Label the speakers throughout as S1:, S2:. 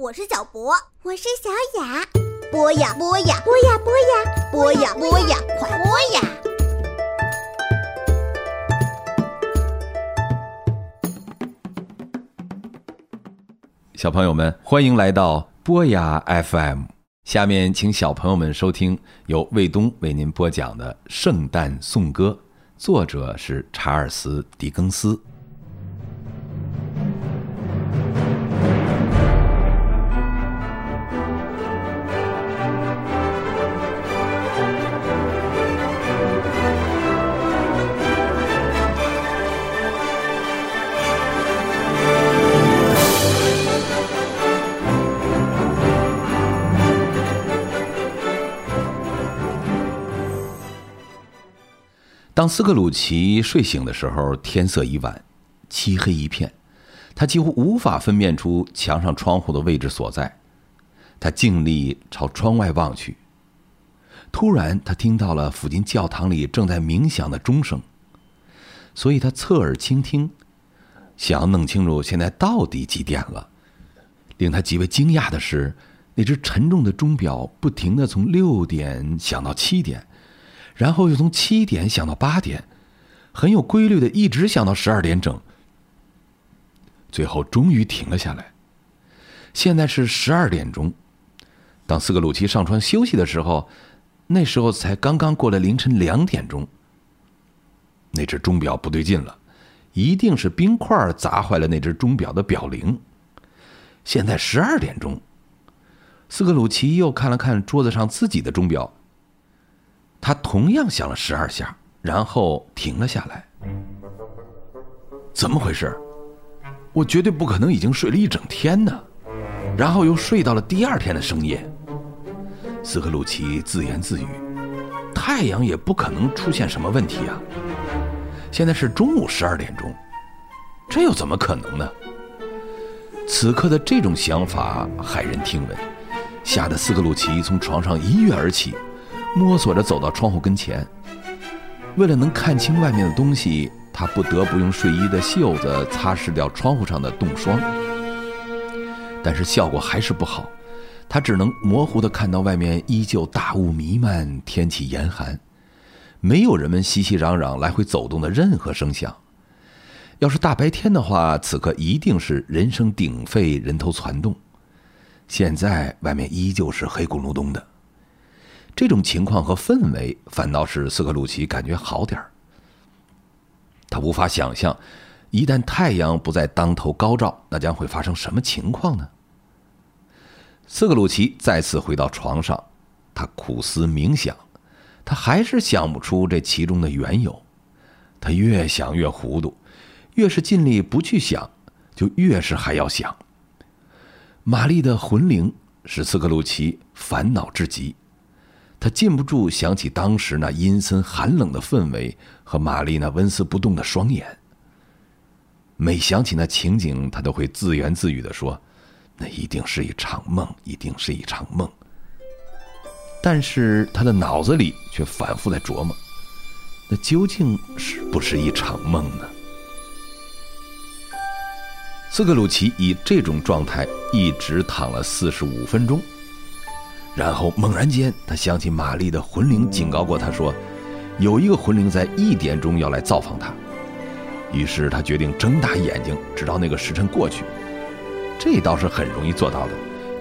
S1: 我是小博，
S2: 我是小雅。
S1: 播呀播呀
S2: 播呀播呀
S1: 播呀播呀，快播呀！
S3: 小朋友们，欢迎来到播呀 FM。下面请小朋友们收听由卫东为您播讲的《圣诞颂歌》，作者是查尔斯·狄更斯。当斯克鲁奇睡醒的时候，天色已晚，漆黑一片，他几乎无法分辨出墙上窗户的位置所在。他尽力朝窗外望去，突然他听到了附近教堂里正在冥想的钟声，所以他侧耳倾听，想要弄清楚现在到底几点了。令他极为惊讶的是，那只沉重的钟表不停的从六点响到七点。然后又从七点响到八点，很有规律的一直响到十二点整，最后终于停了下来。现在是十二点钟，当斯克鲁奇上床休息的时候，那时候才刚刚过了凌晨两点钟。那只钟表不对劲了，一定是冰块砸坏了那只钟表的表铃。现在十二点钟，斯克鲁奇又看了看桌子上自己的钟表。他同样响了十二下，然后停了下来。怎么回事？我绝对不可能已经睡了一整天呢，然后又睡到了第二天的深夜。斯克鲁奇自言自语：“太阳也不可能出现什么问题啊！现在是中午十二点钟，这又怎么可能呢？”此刻的这种想法骇人听闻，吓得斯克鲁奇从床上一跃而起。摸索着走到窗户跟前，为了能看清外面的东西，他不得不用睡衣的袖子擦拭掉窗户上的冻霜。但是效果还是不好，他只能模糊的看到外面依旧大雾弥漫，天气严寒，没有人们熙熙攘攘来回走动的任何声响。要是大白天的话，此刻一定是人声鼎沸，人头攒动。现在外面依旧是黑咕隆咚的。这种情况和氛围反倒使斯克鲁奇感觉好点儿。他无法想象，一旦太阳不再当头高照，那将会发生什么情况呢？斯克鲁奇再次回到床上，他苦思冥想，他还是想不出这其中的缘由。他越想越糊涂，越是尽力不去想，就越是还要想。玛丽的魂灵使斯克鲁奇烦恼至极。他禁不住想起当时那阴森寒冷的氛围和玛丽那纹丝不动的双眼。每想起那情景，他都会自言自语的说：“那一定是一场梦，一定是一场梦。”但是他的脑子里却反复在琢磨：那究竟是不是一场梦呢？斯克鲁奇以这种状态一直躺了四十五分钟。然后猛然间，他想起玛丽的魂灵警告过他说，有一个魂灵在一点钟要来造访他。于是他决定睁大眼睛，直到那个时辰过去。这倒是很容易做到的，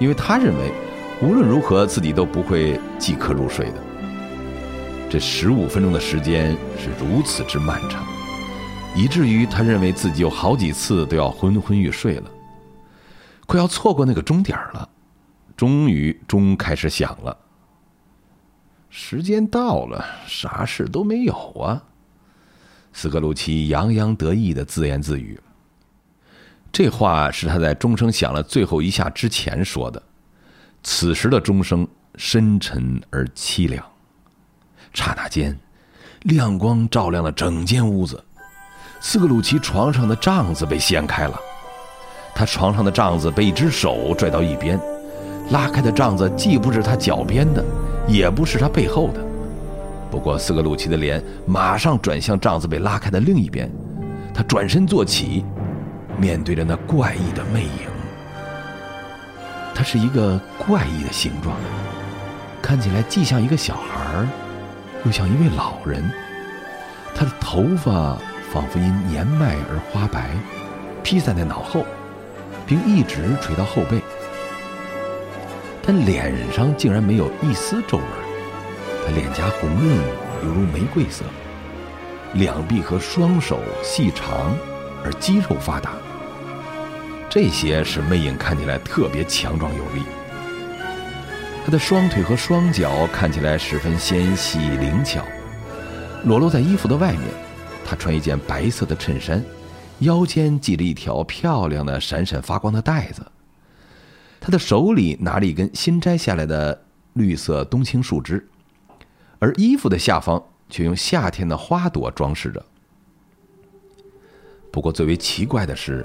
S3: 因为他认为无论如何自己都不会即刻入睡的。这十五分钟的时间是如此之漫长，以至于他认为自己有好几次都要昏昏欲睡了，快要错过那个钟点了。终于钟开始响了。时间到了，啥事都没有啊！斯克鲁奇洋洋得意的自言自语。这话是他在钟声响了最后一下之前说的。此时的钟声深沉而凄凉。刹那间，亮光照亮了整间屋子。斯克鲁奇床上的帐子被掀开了，他床上的帐子被一只手拽到一边。拉开的帐子既不是他脚边的，也不是他背后的。不过斯克鲁奇的脸马上转向帐子被拉开的另一边，他转身坐起，面对着那怪异的魅影。它是一个怪异的形状，看起来既像一个小孩，又像一位老人。他的头发仿佛因年迈而花白，披散在脑后，并一直垂到后背。他脸上竟然没有一丝皱纹，他脸颊红润，犹如玫瑰色。两臂和双手细长而肌肉发达，这些使魅影看起来特别强壮有力。他的双腿和双脚看起来十分纤细灵巧，裸露在衣服的外面。他穿一件白色的衬衫，腰间系着一条漂亮的闪闪发光的带子。他的手里拿着一根新摘下来的绿色冬青树枝，而衣服的下方。却用夏天的花朵装饰着。不过，最为奇怪的是，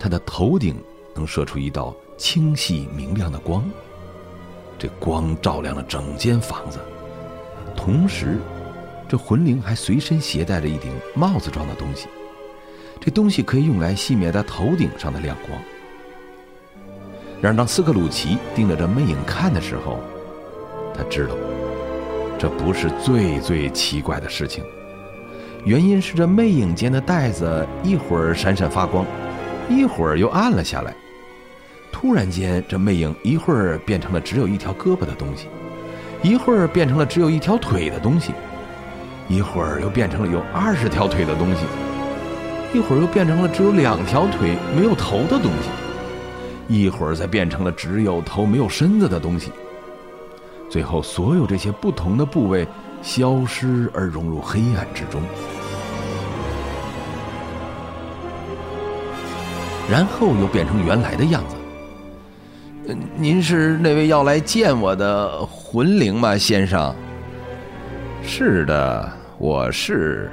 S3: 他的头顶能射出一道清晰明亮的光。这光照亮了整间房子。同时，这魂灵还随身携带着一顶帽子状的东西。这东西可以用来熄灭他头顶上的亮光。然而，当斯克鲁奇盯着这魅影看的时候，他知道。这不是最最奇怪的事情，原因是这魅影间的带子一会儿闪闪发光，一会儿又暗了下来。突然间，这魅影一会儿变成了只有一条胳膊的东西，一会儿变成了只有一条腿的东西，一会儿又变成了有二十条腿的东西，一会儿又变成了只有两条腿没有头的东西，一会儿再变成了只有头没有身子的东西。最后，所有这些不同的部位消失而融入黑暗之中，然后又变成原来的样子。您是那位要来见我的魂灵吗，先生？是的，我是。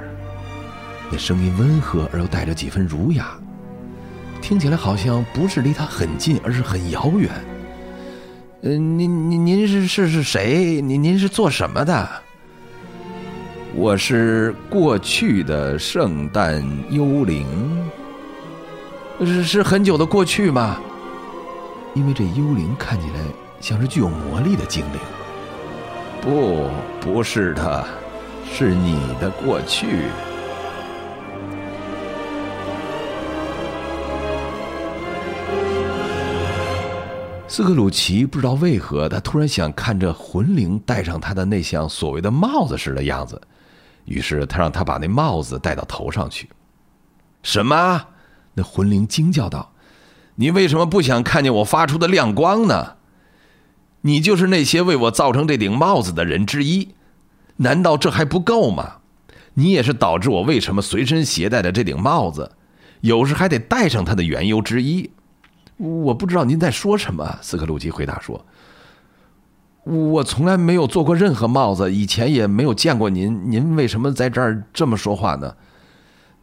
S3: 那声音温和而又带着几分儒雅，听起来好像不是离他很近，而是很遥远。嗯，您您您是是是谁？您您是做什么的？我是过去的圣诞幽灵。是是很久的过去吗？因为这幽灵看起来像是具有魔力的精灵。不，不是的，是你的过去。斯克鲁奇不知道为何，他突然想看着魂灵戴上他的那像所谓的帽子似的样子，于是他让他把那帽子戴到头上去。什么？那魂灵惊叫道：“你为什么不想看见我发出的亮光呢？你就是那些为我造成这顶帽子的人之一，难道这还不够吗？你也是导致我为什么随身携带的这顶帽子，有时还得戴上它的缘由之一。”我不知道您在说什么，斯克鲁奇回答说：“我从来没有做过任何帽子，以前也没有见过您。您为什么在这儿这么说话呢？”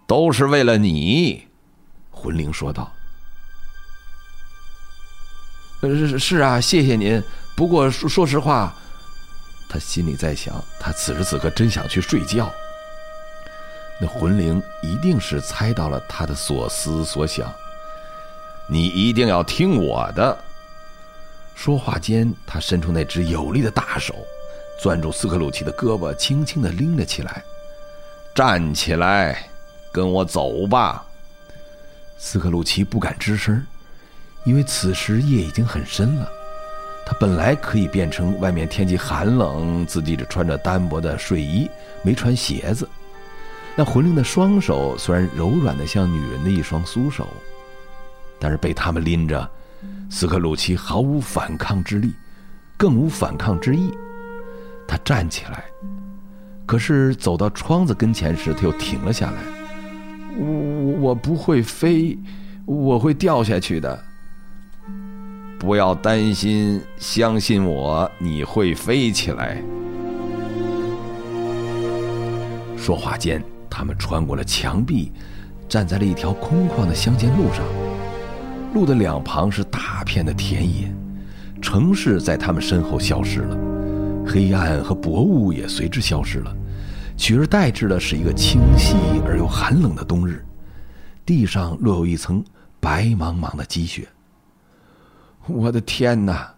S3: 都是为了你，魂灵说道。“是是啊，谢谢您。不过说说实话，他心里在想，他此时此刻真想去睡觉。那魂灵一定是猜到了他的所思所想。”你一定要听我的。说话间，他伸出那只有力的大手，攥住斯克鲁奇的胳膊，轻轻的拎了起来。站起来，跟我走吧。斯克鲁奇不敢吱声，因为此时夜已经很深了。他本来可以变成外面天气寒冷，自己只穿着单薄的睡衣，没穿鞋子。那魂灵的双手虽然柔软的像女人的一双酥手。但是被他们拎着，斯克鲁奇毫无反抗之力，更无反抗之意。他站起来，可是走到窗子跟前时，他又停了下来。我我不会飞，我会掉下去的。不要担心，相信我，你会飞起来。说话间，他们穿过了墙壁，站在了一条空旷的乡间路上。路的两旁是大片的田野，城市在他们身后消失了，黑暗和薄雾也随之消失了，取而代之的是一个清晰而又寒冷的冬日，地上落有一层白茫茫的积雪。我的天哪！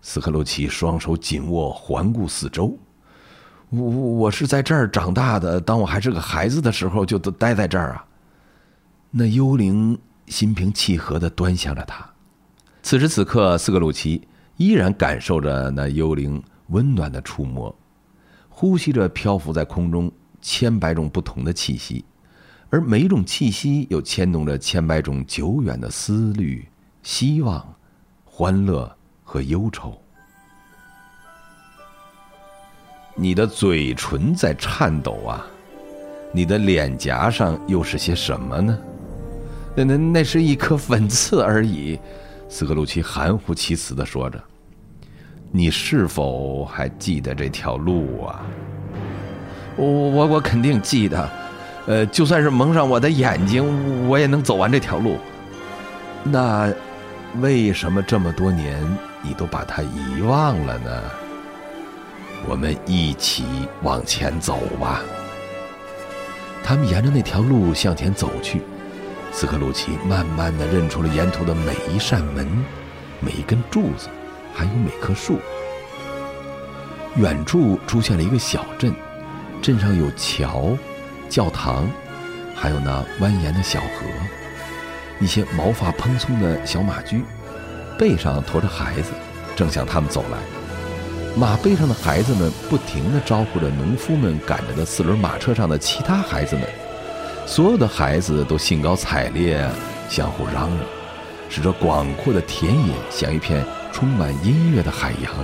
S3: 斯克鲁奇双手紧握，环顾四周。我我是在这儿长大的，当我还是个孩子的时候就待在这儿啊。那幽灵心平气和的端详着他。此时此刻，斯克鲁奇依然感受着那幽灵温暖的触摸，呼吸着漂浮在空中千百种不同的气息，而每一种气息又牵动着千百种久远的思虑、希望、欢乐和忧愁。你的嘴唇在颤抖啊，你的脸颊上又是些什么呢？那那那是一颗粉刺而已。斯克鲁奇含糊其辞的说着：“你是否还记得这条路啊？”“我我我肯定记得，呃，就算是蒙上我的眼睛，我也能走完这条路。那为什么这么多年你都把它遗忘了呢？”我们一起往前走吧。他们沿着那条路向前走去，斯克鲁奇慢慢的认出了沿途的每一扇门、每一根柱子，还有每棵树。远处出现了一个小镇，镇上有桥、教堂，还有那蜿蜒的小河。一些毛发蓬松的小马驹，背上驮着孩子，正向他们走来。马背上的孩子们不停地招呼着农夫们赶着的四轮马车上的其他孩子们，所有的孩子都兴高采烈，相互嚷嚷，使这广阔的田野像一片充满音乐的海洋。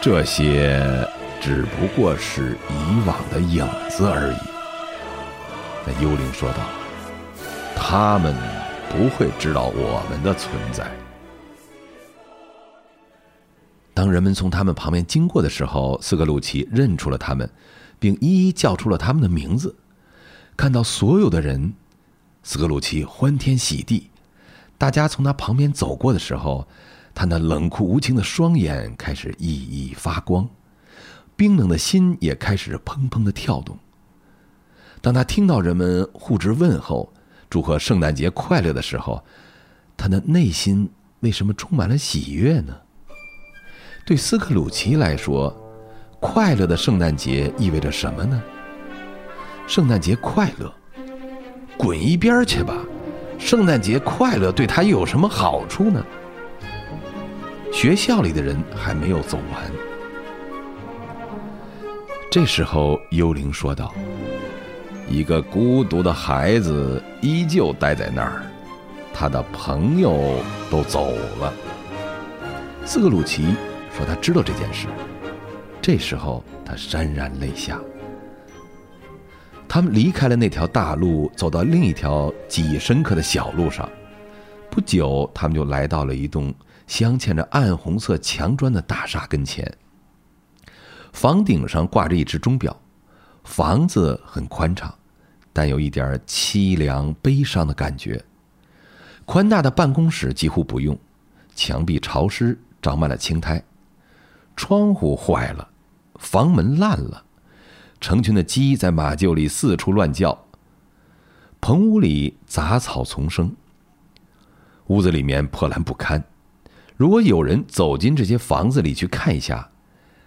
S3: 这些只不过是以往的影子而已。那幽灵说道：“他们不会知道我们的存在。”当人们从他们旁边经过的时候，斯克鲁奇认出了他们，并一一叫出了他们的名字。看到所有的人，斯克鲁奇欢天喜地。大家从他旁边走过的时候，他那冷酷无情的双眼开始熠熠发光，冰冷的心也开始砰砰的跳动。当他听到人们互致问候、祝贺圣诞节快乐的时候，他的内心为什么充满了喜悦呢？对斯克鲁奇来说，快乐的圣诞节意味着什么呢？圣诞节快乐，滚一边去吧！圣诞节快乐对他又有什么好处呢？学校里的人还没有走完。这时候，幽灵说道：“一个孤独的孩子依旧待在那儿，他的朋友都走了。”斯克鲁奇。说他知道这件事，这时候他潸然泪下。他们离开了那条大路，走到另一条记忆深刻的小路上。不久，他们就来到了一栋镶嵌着暗红色墙砖的大厦跟前。房顶上挂着一只钟表，房子很宽敞，但有一点凄凉悲伤的感觉。宽大的办公室几乎不用，墙壁潮湿，长满了青苔。窗户坏了，房门烂了，成群的鸡在马厩里四处乱叫。棚屋里杂草丛生，屋子里面破烂不堪。如果有人走进这些房子里去看一下，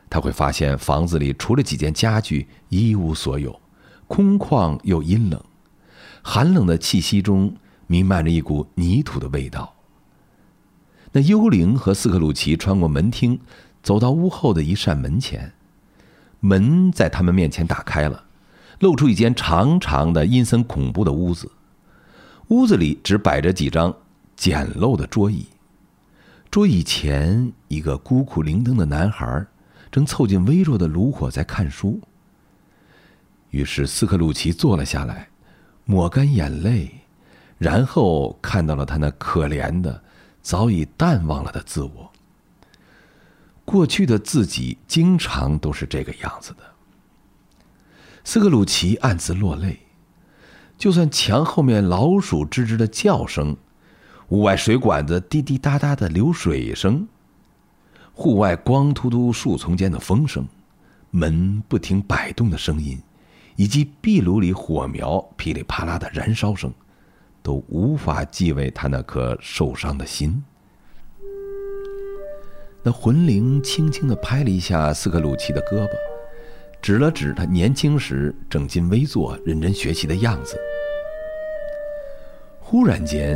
S3: 他会发现房子里除了几件家具一无所有，空旷又阴冷，寒冷的气息中弥漫着一股泥土的味道。那幽灵和斯克鲁奇穿过门厅。走到屋后的一扇门前，门在他们面前打开了，露出一间长长的、阴森恐怖的屋子。屋子里只摆着几张简陋的桌椅，桌椅前一个孤苦伶仃的男孩正凑近微弱的炉火在看书。于是斯克鲁奇坐了下来，抹干眼泪，然后看到了他那可怜的、早已淡忘了的自我。过去的自己经常都是这个样子的。斯克鲁奇暗自落泪。就算墙后面老鼠吱吱的叫声，屋外水管子滴滴答答的流水声，户外光秃秃树丛间的风声，门不停摆动的声音，以及壁炉里火苗噼里啪啦的燃烧声，都无法继位他那颗受伤的心。那魂灵轻轻的拍了一下斯克鲁奇的胳膊，指了指他年轻时正襟危坐、认真学习的样子。忽然间，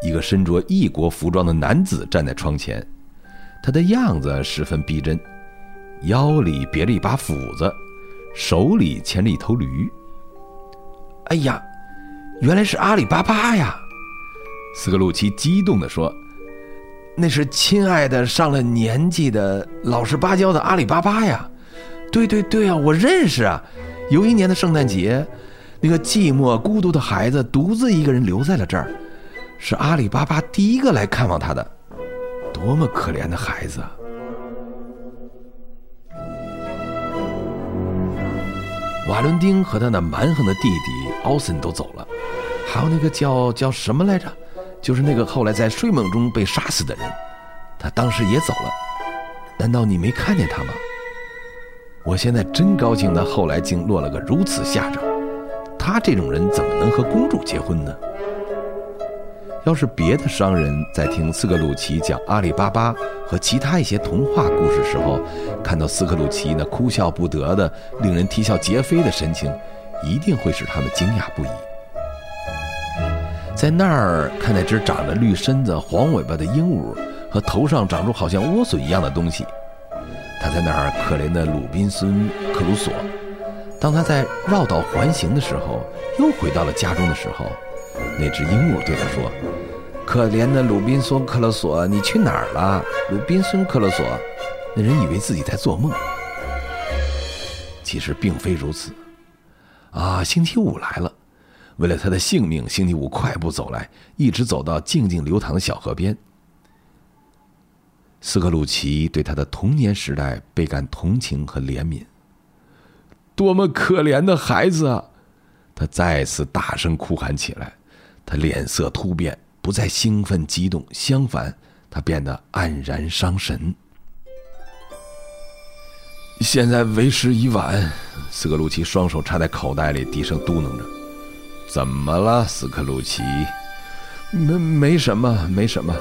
S3: 一个身着异国服装的男子站在窗前，他的样子十分逼真，腰里别着一把斧子，手里牵着一头驴。哎呀，原来是阿里巴巴呀！斯克鲁奇激动地说。那是亲爱的上了年纪的老实巴交的阿里巴巴呀，对对对啊，我认识啊。有一年的圣诞节，那个寂寞孤独的孩子独自一个人留在了这儿，是阿里巴巴第一个来看望他的，多么可怜的孩子！啊！瓦伦丁和他那蛮横的弟弟奥森都走了，还有那个叫叫什么来着？就是那个后来在睡梦中被杀死的人，他当时也走了。难道你没看见他吗？我现在真高兴，他后来竟落了个如此下场。他这种人怎么能和公主结婚呢？要是别的商人在听斯克鲁奇讲阿里巴巴和其他一些童话故事时候，看到斯克鲁奇那哭笑不得的、令人啼笑皆非的神情，一定会使他们惊讶不已。在那儿看那只长着绿身子、黄尾巴的鹦鹉和头上长出好像莴笋一样的东西，他在那儿可怜的鲁滨孙克鲁索。当他在绕道环行的时候，又回到了家中的时候，那只鹦鹉对他说：“可怜的鲁滨孙克鲁索，你去哪儿了？”鲁滨孙克鲁索，那人以为自己在做梦，其实并非如此。啊，星期五来了。为了他的性命，星期五快步走来，一直走到静静流淌的小河边。斯克鲁奇对他的童年时代倍感同情和怜悯。多么可怜的孩子啊！他再次大声哭喊起来。他脸色突变，不再兴奋激动，相反，他变得黯然伤神。现在为时已晚，斯克鲁奇双手插在口袋里，低声嘟囔着。怎么了，斯克鲁奇？没没什么，没什么。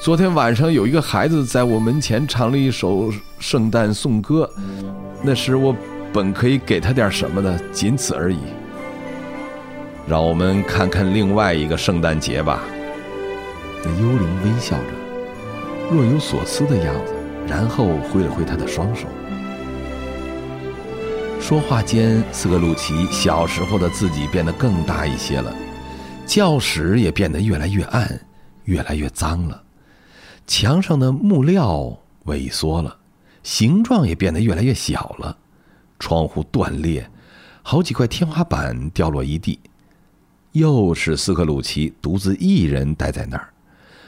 S3: 昨天晚上有一个孩子在我门前唱了一首圣诞颂歌，那时我本可以给他点什么的，仅此而已。让我们看看另外一个圣诞节吧。那幽灵微笑着，若有所思的样子，然后挥了挥他的双手。说话间，斯克鲁奇小时候的自己变得更大一些了，教室也变得越来越暗，越来越脏了，墙上的木料萎缩了，形状也变得越来越小了，窗户断裂，好几块天花板掉落一地。又是斯克鲁奇独自一人待在那儿，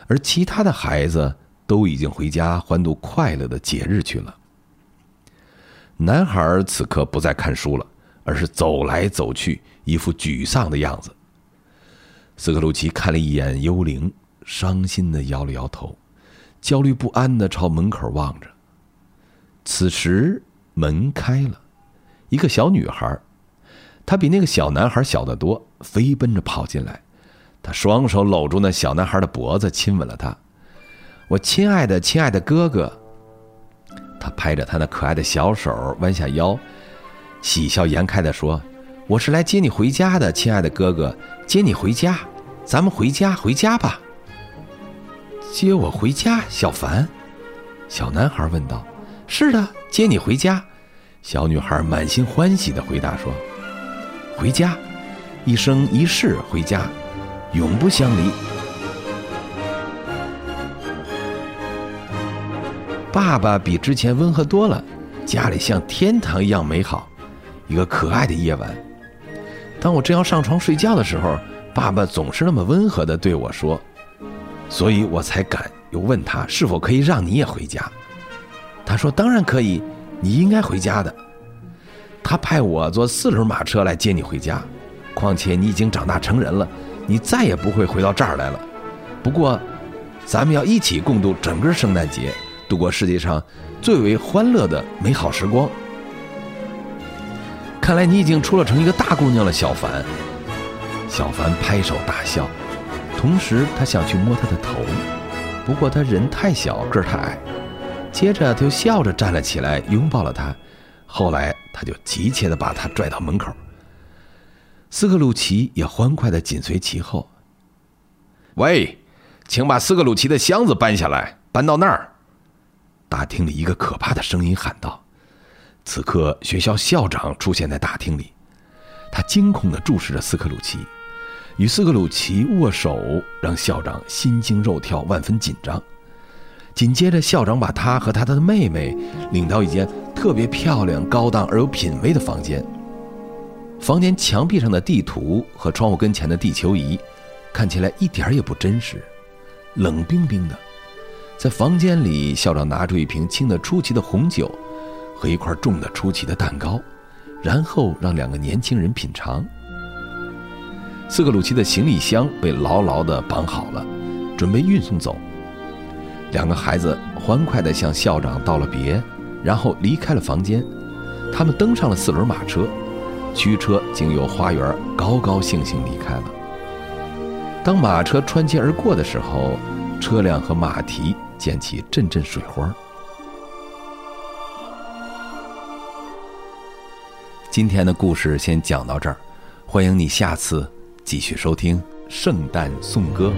S3: 而其他的孩子都已经回家欢度快乐的节日去了。男孩此刻不再看书了，而是走来走去，一副沮丧的样子。斯克鲁奇看了一眼幽灵，伤心的摇了摇头，焦虑不安的朝门口望着。此时门开了，一个小女孩，她比那个小男孩小得多，飞奔着跑进来，她双手搂住那小男孩的脖子，亲吻了他。我亲爱的，亲爱的哥哥。他拍着他那可爱的小手，弯下腰，喜笑颜开地说：“我是来接你回家的，亲爱的哥哥，接你回家，咱们回家，回家吧。”接我回家，小凡，小男孩问道：“是的，接你回家。”小女孩满心欢喜地回答说：“回家，一生一世回家，永不相离。”爸爸比之前温和多了，家里像天堂一样美好。一个可爱的夜晚，当我正要上床睡觉的时候，爸爸总是那么温和地对我说，所以我才敢又问他是否可以让你也回家。他说：“当然可以，你应该回家的。”他派我坐四轮马车来接你回家。况且你已经长大成人了，你再也不会回到这儿来了。不过，咱们要一起共度整个圣诞节。度过世界上最为欢乐的美好时光。看来你已经出了成一个大姑娘了，小凡。小凡拍手大笑，同时他想去摸她的头，不过他人太小，个儿太矮。接着他又笑着站了起来，拥抱了她。后来他就急切地把她拽到门口。斯克鲁奇也欢快地紧随其后。喂，请把斯克鲁奇的箱子搬下来，搬到那儿。大厅里一个可怕的声音喊道。此刻，学校校长出现在大厅里，他惊恐地注视着斯克鲁奇，与斯克鲁奇握手，让校长心惊肉跳，万分紧张。紧接着，校长把他和他的妹妹领到一间特别漂亮、高档而有品位的房间。房间墙壁上的地图和窗户跟前的地球仪，看起来一点也不真实，冷冰冰的。在房间里，校长拿出一瓶轻得出奇的红酒，和一块重得出奇的蛋糕，然后让两个年轻人品尝。斯克鲁奇的行李箱被牢牢地绑好了，准备运送走。两个孩子欢快地向校长道了别，然后离开了房间。他们登上了四轮马车，驱车经由花园，高高兴兴离开了。当马车穿街而过的时候，车辆和马蹄溅起阵阵水花。今天的故事先讲到这儿，欢迎你下次继续收听《圣诞颂歌》。